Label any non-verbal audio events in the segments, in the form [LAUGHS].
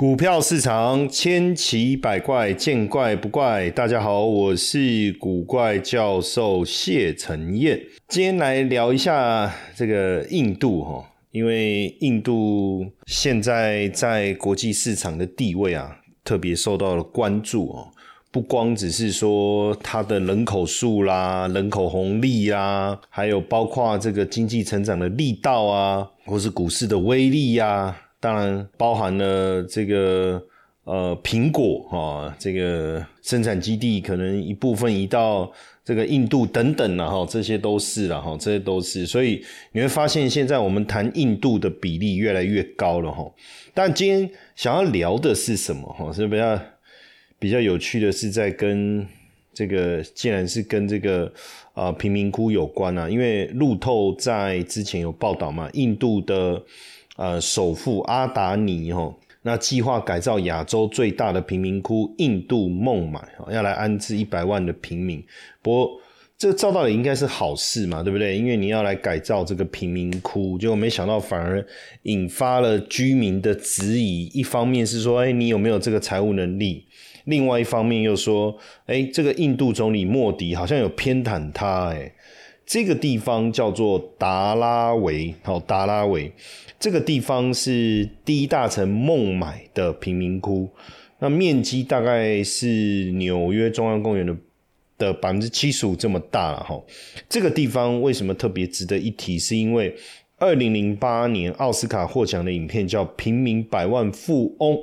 股票市场千奇百怪，见怪不怪。大家好，我是古怪教授谢承彦。今天来聊一下这个印度哈，因为印度现在在国际市场的地位啊，特别受到了关注哦。不光只是说它的人口数啦、人口红利啦，还有包括这个经济成长的力道啊，或是股市的威力呀。当然包含了这个呃苹果哈，这个生产基地可能一部分移到这个印度等等了哈，这些都是了哈，这些都是，所以你会发现现在我们谈印度的比例越来越高了哈。但今天想要聊的是什么哈？是比较比较有趣的是在跟这个，既然是跟这个啊贫民窟有关啊，因为路透在之前有报道嘛，印度的。呃，首富阿达尼哈，那计划改造亚洲最大的贫民窟印度孟买，要来安置一百万的平民。不过，这照道理应该是好事嘛，对不对？因为你要来改造这个贫民窟，结果没想到反而引发了居民的质疑。一方面是说，哎，你有没有这个财务能力？另外一方面又说，哎，这个印度总理莫迪好像有偏袒他，哎。这个地方叫做达拉维，好，达拉维这个地方是第一大城孟买的贫民窟，那面积大概是纽约中央公园的的百分之七十五这么大了哈。这个地方为什么特别值得一提？是因为二零零八年奥斯卡获奖的影片叫《平民百万富翁》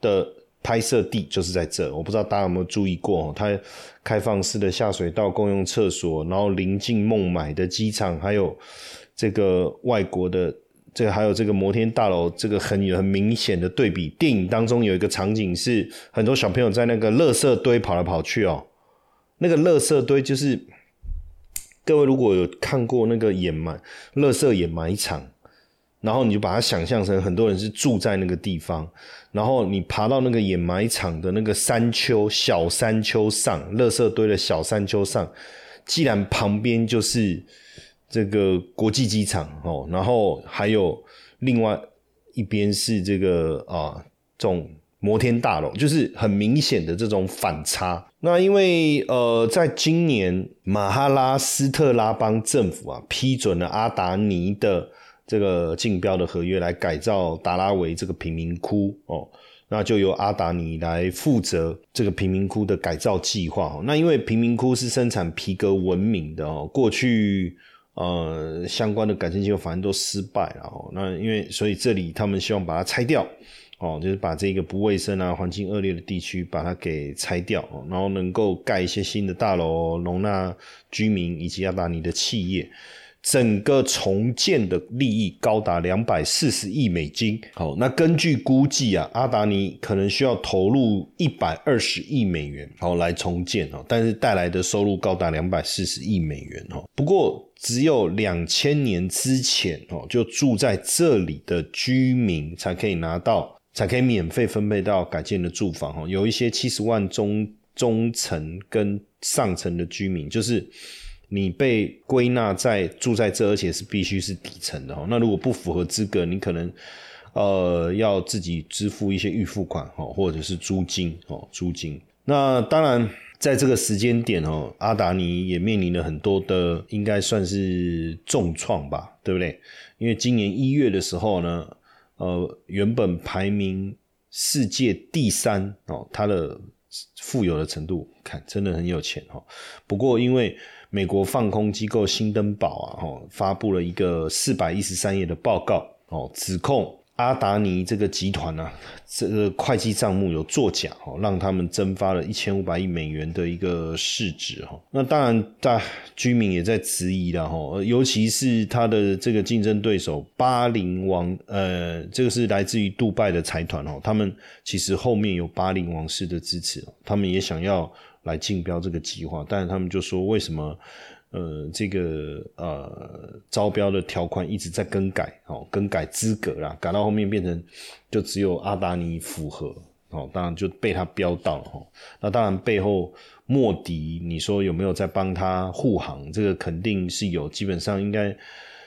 的。拍摄地就是在这，我不知道大家有没有注意过，它开放式的下水道、共用厕所，然后临近孟买的机场，还有这个外国的这个，还有这个摩天大楼，这个很有很明显的对比。电影当中有一个场景是很多小朋友在那个垃圾堆跑来跑去哦，那个垃圾堆就是各位如果有看过那个掩埋垃圾掩埋场。然后你就把它想象成很多人是住在那个地方，然后你爬到那个掩埋场的那个山丘小山丘上，垃圾堆的小山丘上，既然旁边就是这个国际机场哦，然后还有另外一边是这个啊这种摩天大楼，就是很明显的这种反差。那因为呃，在今年马哈拉斯特拉邦政府啊批准了阿达尼的。这个竞标的合约来改造达拉维这个贫民窟哦，那就由阿达尼来负责这个贫民窟的改造计划哦。那因为贫民窟是生产皮革闻名的哦，过去呃相关的改正计划反正都失败了哦。那因为所以这里他们希望把它拆掉哦，就是把这个不卫生啊、环境恶劣的地区把它给拆掉，然后能够盖一些新的大楼，容纳居民以及阿达尼的企业。整个重建的利益高达两百四十亿美金。好，那根据估计啊，阿达尼可能需要投入一百二十亿美元，好来重建哦。但是带来的收入高达两百四十亿美元哦。不过只有两千年之前哦，就住在这里的居民才可以拿到，才可以免费分配到改建的住房哦。有一些七十万中中层跟上层的居民，就是。你被归纳在住在这，而且是必须是底层的哈。那如果不符合资格，你可能呃要自己支付一些预付款哦，或者是租金哦，租金。那当然，在这个时间点哦，阿达尼也面临了很多的，应该算是重创吧，对不对？因为今年一月的时候呢，呃，原本排名世界第三哦，他的富有的程度看真的很有钱哈。不过因为美国放空机构新登堡啊，哦，发布了一个四百一十三页的报告，哦，指控阿达尼这个集团呢，这个会计账目有作假，哦，让他们蒸发了一千五百亿美元的一个市值，哈。那当然，大居民也在质疑了，哈，尤其是他的这个竞争对手巴林王，呃，这个是来自于杜拜的财团，哦，他们其实后面有巴林王室的支持，他们也想要。来竞标这个计划，但是他们就说为什么呃这个呃招标的条款一直在更改哦，更改资格啦，改到后面变成就只有阿达尼符合哦，当然就被他标到了哈。那当然背后莫迪，你说有没有在帮他护航？这个肯定是有，基本上应该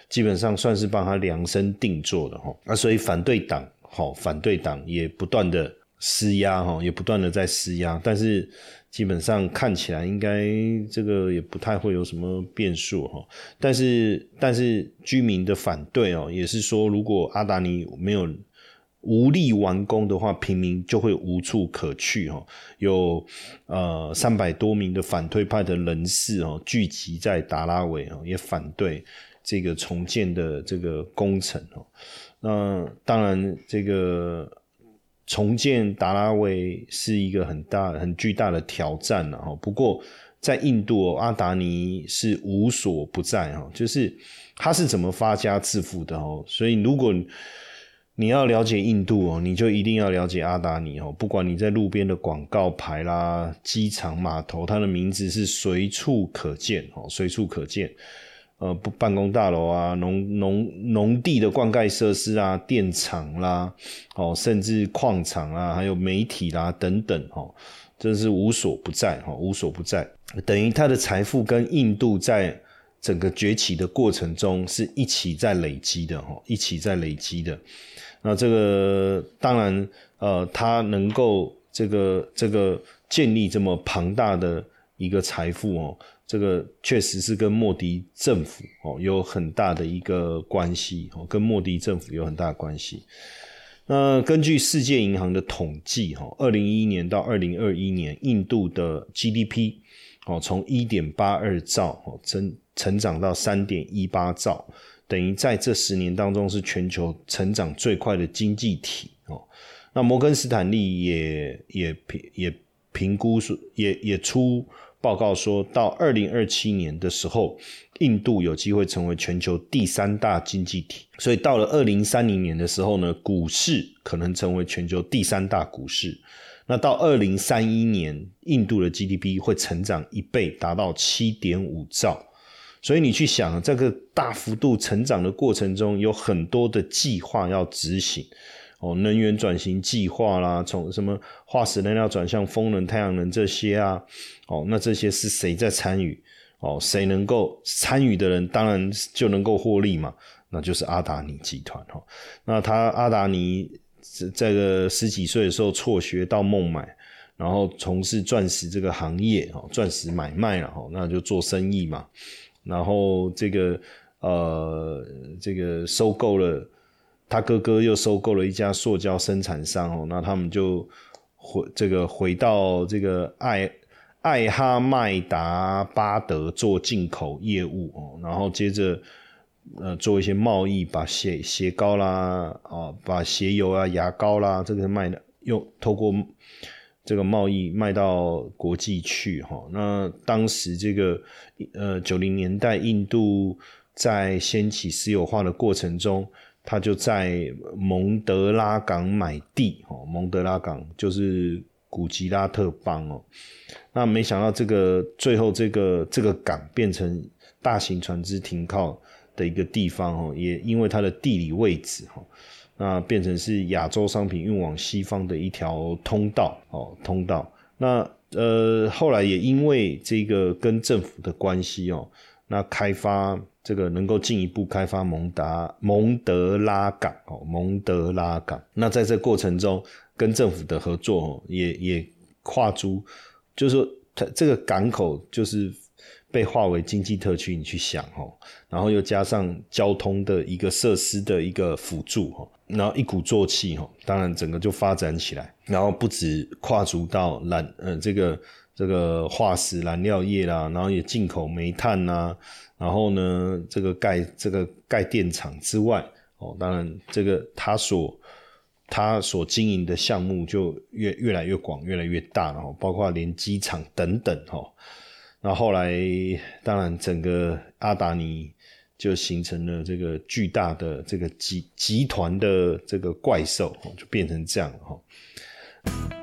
基本上算是帮他量身定做的哈。那所以反对党。好反对党也不断的施压哈，也不断的在施压，但是基本上看起来应该这个也不太会有什么变数哈。但是但是居民的反对哦，也是说如果阿达尼没有。无力完工的话，平民就会无处可去哈。有呃三百多名的反对派的人士哦，聚集在达拉维哦，也反对这个重建的这个工程哦。那当然，这个重建达拉维是一个很大、很巨大的挑战了哈。不过，在印度，阿达尼是无所不在哈，就是他是怎么发家致富的哦。所以，如果你要了解印度哦，你就一定要了解阿达尼哦。不管你在路边的广告牌啦、机场码头，它的名字是随处可见哦，随处可见。呃，不，办公大楼啊、农农农地的灌溉设施啊、电厂啦，哦，甚至矿场啊，还有媒体啦等等哦，真是无所不在哈，无所不在。等于他的财富跟印度在整个崛起的过程中是一起在累积的哈，一起在累积的。那这个当然，呃，他能够这个这个建立这么庞大的一个财富哦，这个确实是跟莫迪政府哦有很大的一个关系哦，跟莫迪政府有很大的关系。那根据世界银行的统计哈，二零一一年到二零二一年，印度的 GDP 哦从一点八二兆哦增成长到三点一八兆。等于在这十年当中是全球成长最快的经济体哦。那摩根斯坦利也也评也评估说，也也出报告说到二零二七年的时候，印度有机会成为全球第三大经济体。所以到了二零三零年的时候呢，股市可能成为全球第三大股市。那到二零三一年，印度的 GDP 会成长一倍，达到七点五兆。所以你去想，这个大幅度成长的过程中，有很多的计划要执行哦，能源转型计划啦，从什么化石能量转向风能、太阳能这些啊，哦，那这些是谁在参与？哦，谁能够参与的人，当然就能够获利嘛，那就是阿达尼集团哈。那他阿达尼这个十几岁的时候辍学到孟买，然后从事钻石这个行业哦，钻石买卖了哈，那就做生意嘛。然后这个呃，这个收购了他哥哥，又收购了一家塑胶生产商哦。那他们就回这个回到这个爱爱哈迈达巴德做进口业务哦。然后接着呃做一些贸易，把鞋鞋膏啦啊，把鞋油啊、牙膏啦，这个卖的用透过。这个贸易卖到国际去，哈，那当时这个呃九零年代，印度在掀起私有化的过程中，他就在蒙德拉港买地，哦，蒙德拉港就是古吉拉特邦哦，那没想到这个最后这个这个港变成大型船只停靠的一个地方，哦，也因为它的地理位置，哈。那变成是亚洲商品运往西方的一条通道哦，通道。那呃，后来也因为这个跟政府的关系哦，那开发这个能够进一步开发蒙达蒙德拉港哦，蒙德拉港。那在这过程中，跟政府的合作也也跨足，就是说它这个港口就是被划为经济特区，你去想哦，然后又加上交通的一个设施的一个辅助哈。然后一鼓作气哈，当然整个就发展起来，然后不止跨足到燃呃这个这个化石燃料业啦，然后也进口煤炭呐，然后呢这个盖这个盖电厂之外哦，当然这个他所他所经营的项目就越越来越广，越来越大了，包括连机场等等哈。那后来当然整个阿达尼。就形成了这个巨大的这个集集团的这个怪兽，就变成这样哈。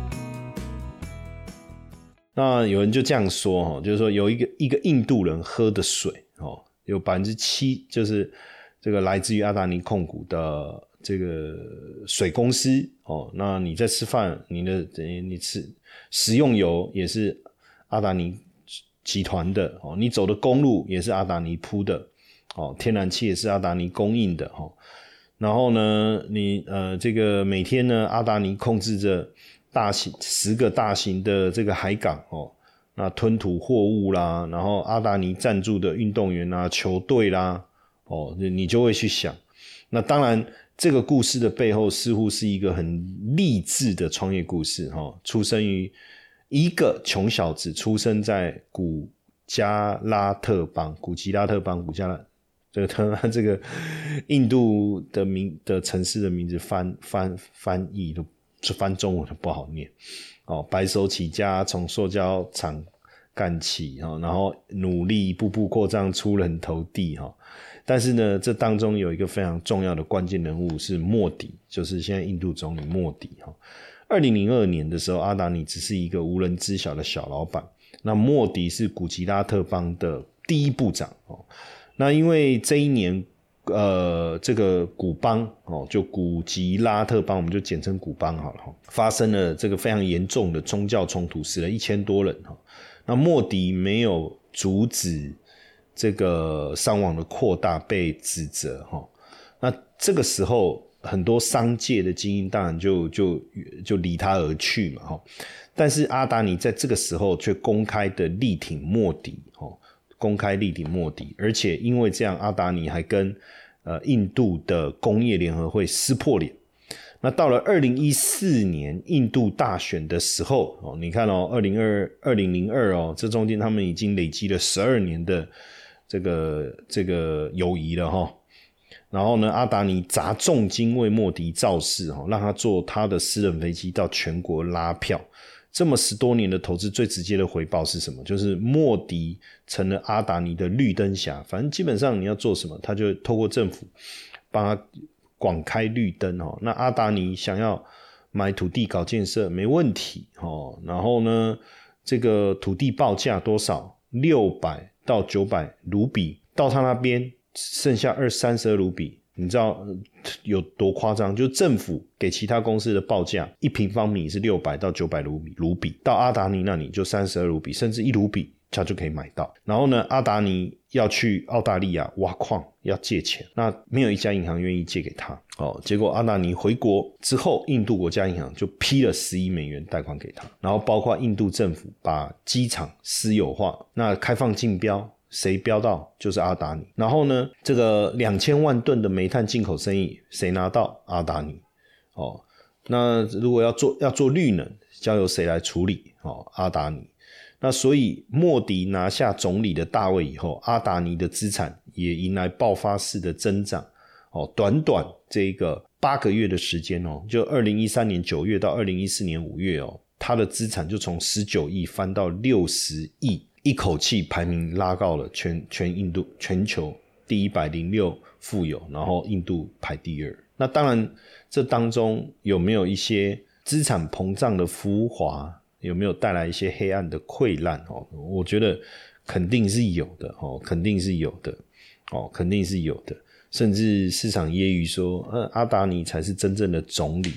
那有人就这样说哈，就是说有一个一个印度人喝的水哦，有百分之七就是这个来自于阿达尼控股的这个水公司哦。那你在吃饭，你的等于你吃食用油也是阿达尼集团的哦，你走的公路也是阿达尼铺的哦，天然气也是阿达尼供应的哈。然后呢，你呃这个每天呢，阿达尼控制着。大型十个大型的这个海港哦，那吞吐货物啦，然后阿达尼赞助的运动员啊、球队啦，哦，你就会去想，那当然这个故事的背后似乎是一个很励志的创业故事哈。出生于一个穷小子，出生在古加拉特邦，古吉拉特邦，古加拉这个他 [LAUGHS] 这个印度的名的城市的名字翻翻翻译都。是翻中文的不好念哦，白手起家，从塑胶厂干起哈，然后努力一步步扩张，出人头地哈。但是呢，这当中有一个非常重要的关键人物是莫迪，就是现在印度总理莫迪哈。二零零二年的时候，阿达尼只是一个无人知晓的小老板，那莫迪是古吉拉特邦的第一部长哦。那因为这一年。呃，这个古邦哦，就古吉拉特邦，我们就简称古邦好了哈。发生了这个非常严重的宗教冲突，死了一千多人哈。那莫迪没有阻止这个伤亡的扩大，被指责哈。那这个时候，很多商界的精英当然就就就离他而去嘛哈。但是阿达尼在这个时候却公开的力挺莫迪哦。公开力挺莫迪，而且因为这样，阿达尼还跟呃印度的工业联合会撕破脸。那到了二零一四年印度大选的时候哦，你看哦，二零二二零零二哦，这中间他们已经累积了十二年的这个这个友谊了哈。然后呢，阿达尼砸重金为莫迪造势哈，让他坐他的私人飞机到全国拉票。这么十多年的投资，最直接的回报是什么？就是莫迪成了阿达尼的绿灯侠。反正基本上你要做什么，他就透过政府帮他广开绿灯哦。那阿达尼想要买土地搞建设没问题哦。然后呢，这个土地报价多少？六百到九百卢比，到他那边剩下二三十二卢比。你知道有多夸张？就政府给其他公司的报价，一平方米是六百到九百卢比，卢比到阿达尼那里就三十二卢比，甚至一卢比他就可以买到。然后呢，阿达尼要去澳大利亚挖矿要借钱，那没有一家银行愿意借给他。哦，结果阿达尼回国之后，印度国家银行就批了十亿美元贷款给他，然后包括印度政府把机场私有化，那开放竞标。谁标到就是阿达尼，然后呢，这个两千万吨的煤炭进口生意谁拿到？阿达尼。哦，那如果要做要做绿能，交由谁来处理？哦，阿达尼。那所以莫迪拿下总理的大位以后，阿达尼的资产也迎来爆发式的增长。哦，短短这个八个月的时间哦，就二零一三年九月到二零一四年五月哦，他的资产就从十九亿翻到六十亿。一口气排名拉高了全全印度全球第一百零六富有，然后印度排第二。那当然，这当中有没有一些资产膨胀的浮华，有没有带来一些黑暗的溃烂？哦，我觉得肯定是有的，哦，肯定是有的，哦，肯定是有的。甚至市场揶揄说，呃，阿达尼才是真正的总理。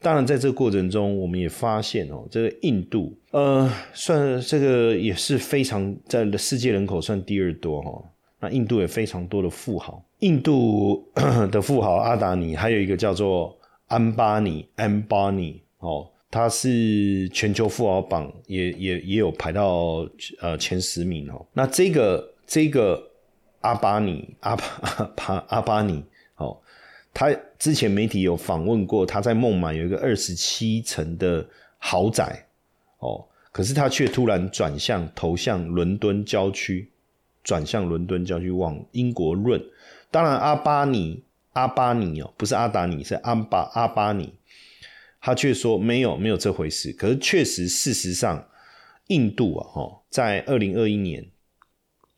当然，在这个过程中，我们也发现哦，这个印度，呃，算这个也是非常在世界人口算第二多哈。那印度也非常多的富豪，印度的富豪阿达尼，还有一个叫做安巴尼，安巴尼哦，他是全球富豪榜也也也有排到呃前十名哦。那这个这个阿巴尼，阿巴阿阿巴尼。他之前媒体有访问过，他在孟买有一个二十七层的豪宅，哦，可是他却突然转向投向伦敦郊区，转向伦敦郊区往英国润。当然，阿巴尼阿巴尼哦，不是阿达尼，是阿巴阿巴尼，他却说没有没有这回事。可是确实，事实上，印度啊，哈，在二零二一年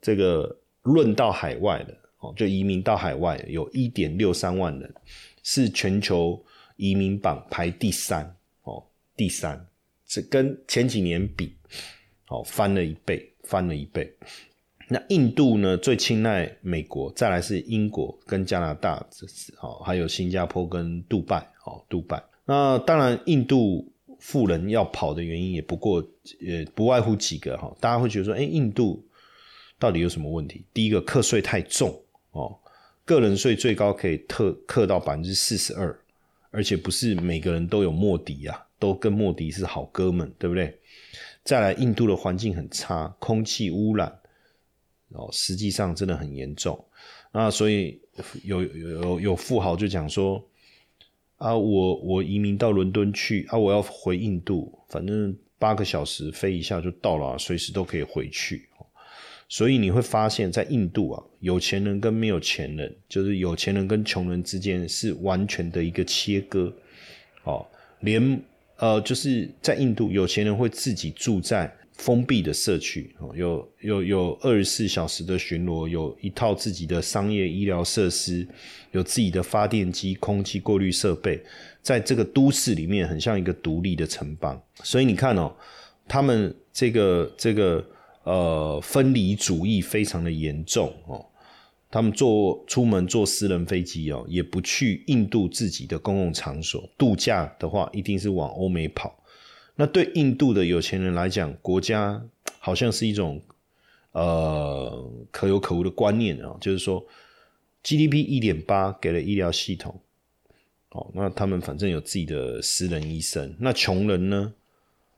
这个论到海外的。哦，就移民到海外有一点六三万人，是全球移民榜排第三哦，第三，这跟前几年比，哦，翻了一倍，翻了一倍。那印度呢，最青睐美国，再来是英国跟加拿大，这是哦，还有新加坡跟杜拜，哦，杜拜。那当然，印度富人要跑的原因也不过，呃，不外乎几个哈。大家会觉得说，哎，印度到底有什么问题？第一个，课税太重哦，个人税最高可以特克到百分之四十二，而且不是每个人都有莫迪啊，都跟莫迪是好哥们，对不对？再来，印度的环境很差，空气污染。哦，实际上真的很严重，那所以有有有富豪就讲说，啊，我我移民到伦敦去啊，我要回印度，反正八个小时飞一下就到了，随时都可以回去。所以你会发现在印度啊，有钱人跟没有钱人，就是有钱人跟穷人之间是完全的一个切割。哦，连呃，就是在印度，有钱人会自己住在。封闭的社区，有有有二十四小时的巡逻，有一套自己的商业医疗设施，有自己的发电机、空气过滤设备，在这个都市里面很像一个独立的城邦。所以你看哦，他们这个这个呃分离主义非常的严重哦，他们坐出门坐私人飞机哦，也不去印度自己的公共场所度假的话，一定是往欧美跑。那对印度的有钱人来讲，国家好像是一种呃可有可无的观念啊，就是说 GDP 一点八给了医疗系统，哦，那他们反正有自己的私人医生。那穷人呢？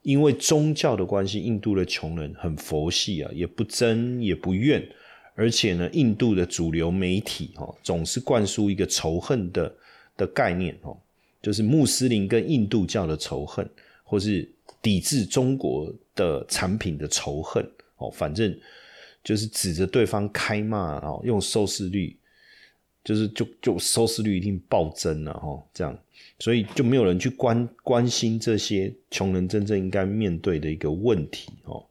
因为宗教的关系，印度的穷人很佛系啊，也不争也不怨，而且呢，印度的主流媒体哦，总是灌输一个仇恨的的概念哦，就是穆斯林跟印度教的仇恨。或是抵制中国的产品的仇恨哦，反正就是指着对方开骂哦，用收视率，就是就就收视率一定暴增了哈，这样，所以就没有人去关关心这些穷人真正应该面对的一个问题哦。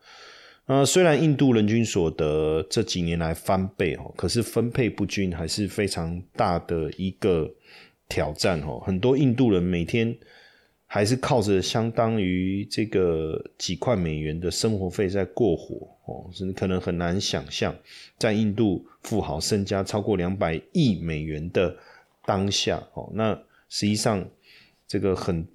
呃，虽然印度人均所得这几年来翻倍哦，可是分配不均还是非常大的一个挑战哦。很多印度人每天。还是靠着相当于这个几块美元的生活费在过活哦，甚至可能很难想象，在印度富豪身家超过两百亿美元的当下哦，那实际上这个很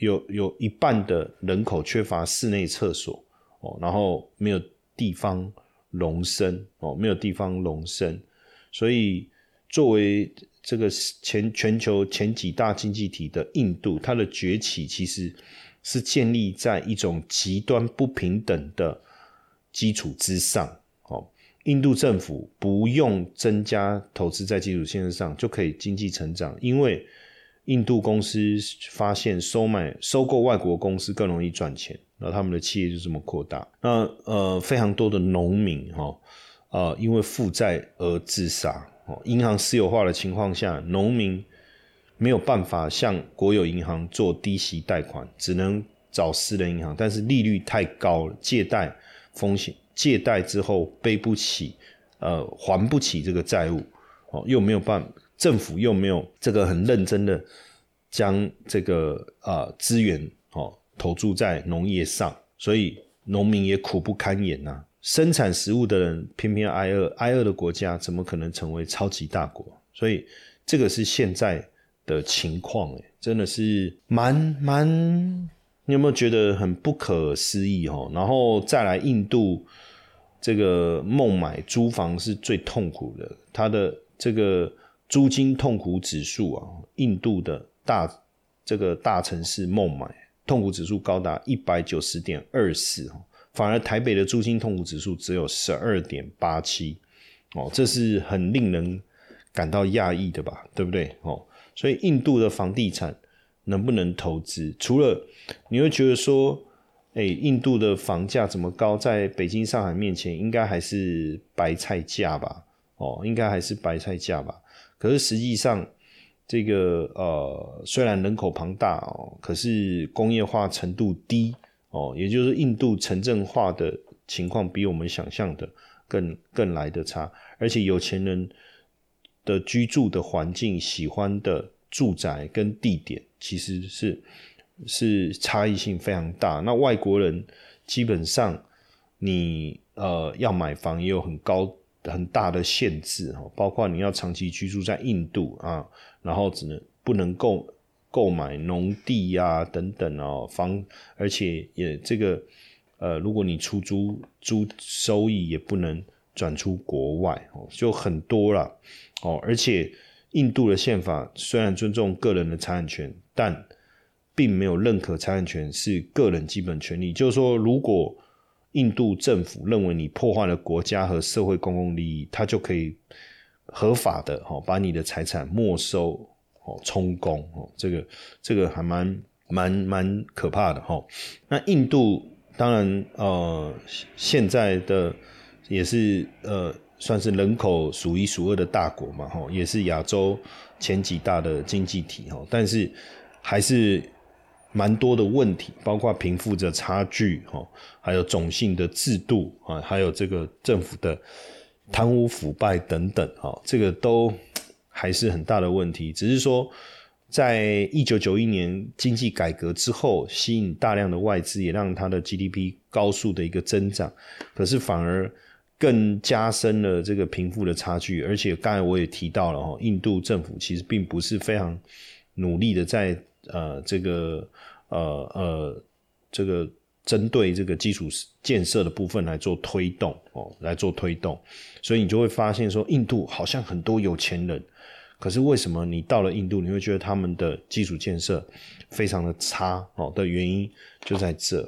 有有一半的人口缺乏室内厕所哦，然后没有地方容身哦，没有地方容身，所以作为。这个前全球前几大经济体的印度，它的崛起其实是建立在一种极端不平等的基础之上。哦，印度政府不用增加投资在基础建设上就可以经济成长，因为印度公司发现收买、收购外国公司更容易赚钱，然后他们的企业就这么扩大。那呃，非常多的农民哈，呃，因为负债而自杀。哦，银行私有化的情况下，农民没有办法向国有银行做低息贷款，只能找私人银行，但是利率太高了，借贷风险，借贷之后背不起，呃，还不起这个债务，哦，又没有办，政府又没有这个很认真的将这个啊资源哦投注在农业上，所以农民也苦不堪言呐。生产食物的人偏偏挨饿，挨饿的国家怎么可能成为超级大国？所以这个是现在的情况，哎，真的是蛮蛮，你有没有觉得很不可思议哦？然后再来印度，这个孟买租房是最痛苦的，它的这个租金痛苦指数啊，印度的大这个大城市孟买痛苦指数高达一百九十点二四反而台北的租金痛苦指数只有十二点八七，哦，这是很令人感到讶异的吧？对不对？哦，所以印度的房地产能不能投资？除了你会觉得说，哎，印度的房价怎么高，在北京、上海面前，应该还是白菜价吧？哦，应该还是白菜价吧？可是实际上，这个呃，虽然人口庞大哦，可是工业化程度低。哦，也就是印度城镇化的情况比我们想象的更更来的差，而且有钱人的居住的环境、喜欢的住宅跟地点，其实是是差异性非常大。那外国人基本上你呃要买房也有很高很大的限制哦，包括你要长期居住在印度啊，然后只能不能够购买农地呀等等哦，房而且也这个呃，如果你出租租收益也不能转出国外哦，就很多了哦，而且印度的宪法虽然尊重个人的财产权，但并没有认可财产权是个人基本权利，就是说如果印度政府认为你破坏了国家和社会公共利益，他就可以合法的哈把你的财产没收哦充公哦，这个这个还蛮蛮蛮可怕的哈。那印度当然呃现在的也是呃算是人口数一数二的大国嘛哈，也是亚洲前几大的经济体哈，但是还是。蛮多的问题，包括贫富的差距，哈，还有种姓的制度啊，还有这个政府的贪污腐败等等，哈，这个都还是很大的问题。只是说，在一九九一年经济改革之后，吸引大量的外资，也让它的 GDP 高速的一个增长，可是反而更加深了这个贫富的差距。而且刚才我也提到了，哈，印度政府其实并不是非常努力的在。呃，这个呃呃，这个针对这个基础建设的部分来做推动哦，来做推动，所以你就会发现说，印度好像很多有钱人，可是为什么你到了印度，你会觉得他们的基础建设非常的差哦？的原因就在这。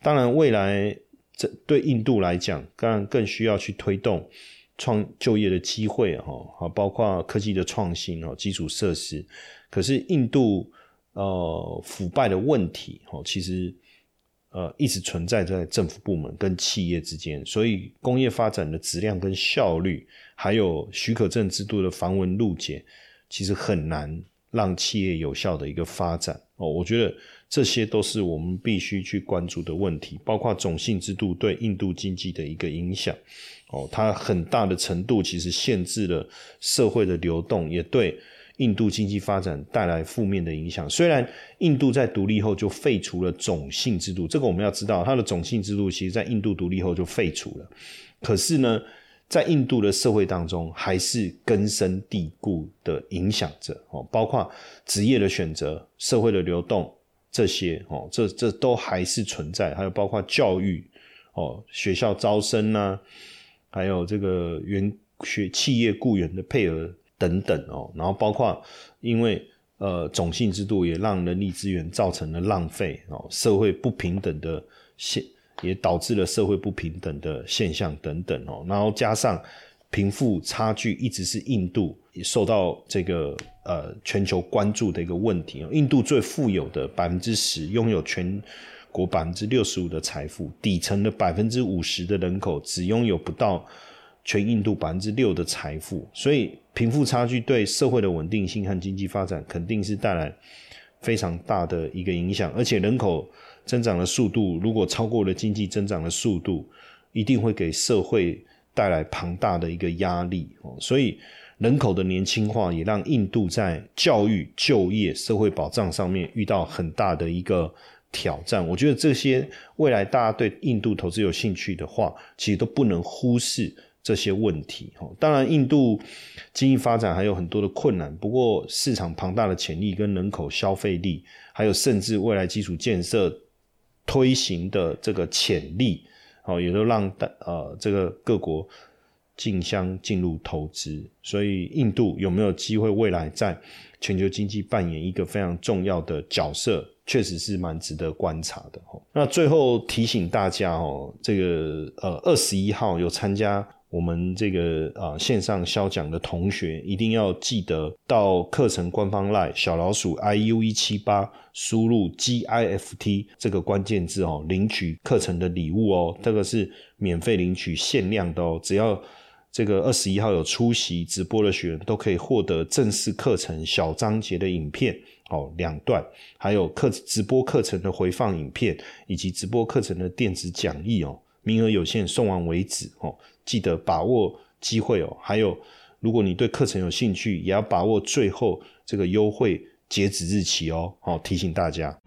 当然，未来这对印度来讲，当然更需要去推动创就业的机会哈，好，包括科技的创新哦，基础设施。可是印度。呃，腐败的问题哦，其实呃一直存在在政府部门跟企业之间，所以工业发展的质量跟效率，还有许可证制度的繁文缛节，其实很难让企业有效的一个发展哦。我觉得这些都是我们必须去关注的问题，包括种姓制度对印度经济的一个影响哦，它很大的程度其实限制了社会的流动，也对。印度经济发展带来负面的影响。虽然印度在独立后就废除了种姓制度，这个我们要知道，它的种姓制度其实在印度独立后就废除了。可是呢，在印度的社会当中，还是根深蒂固的影响着哦，包括职业的选择、社会的流动这些哦，这这都还是存在。还有包括教育哦，学校招生呐，还有这个员学企业雇员的配额。等等哦，然后包括因为呃种姓制度也让人力资源造成了浪费哦，社会不平等的现也导致了社会不平等的现象等等哦，然后加上贫富差距一直是印度受到这个呃全球关注的一个问题，印度最富有的百分之十拥有全国百分之六十五的财富，底层的百分之五十的人口只拥有不到。全印度百分之六的财富，所以贫富差距对社会的稳定性和经济发展肯定是带来非常大的一个影响。而且人口增长的速度如果超过了经济增长的速度，一定会给社会带来庞大的一个压力。哦，所以人口的年轻化也让印度在教育、就业、社会保障上面遇到很大的一个挑战。我觉得这些未来大家对印度投资有兴趣的话，其实都不能忽视。这些问题，哈，当然，印度经济发展还有很多的困难。不过，市场庞大的潜力、跟人口消费力，还有甚至未来基础建设推行的这个潜力，哦，也都让呃这个各国竞相进入投资。所以，印度有没有机会未来在全球经济扮演一个非常重要的角色，确实是蛮值得观察的。哈，那最后提醒大家，哦，这个呃二十一号有参加。我们这个啊线上销讲的同学一定要记得到课程官方 line 小老鼠 iu 一七八输入 gift 这个关键字哦，领取课程的礼物哦，这个是免费领取限量的哦，只要这个二十一号有出席直播的学员都可以获得正式课程小章节的影片哦，两段，还有课直播课程的回放影片以及直播课程的电子讲义哦，名额有限，送完为止哦。记得把握机会哦，还有，如果你对课程有兴趣，也要把握最后这个优惠截止日期哦。好，提醒大家。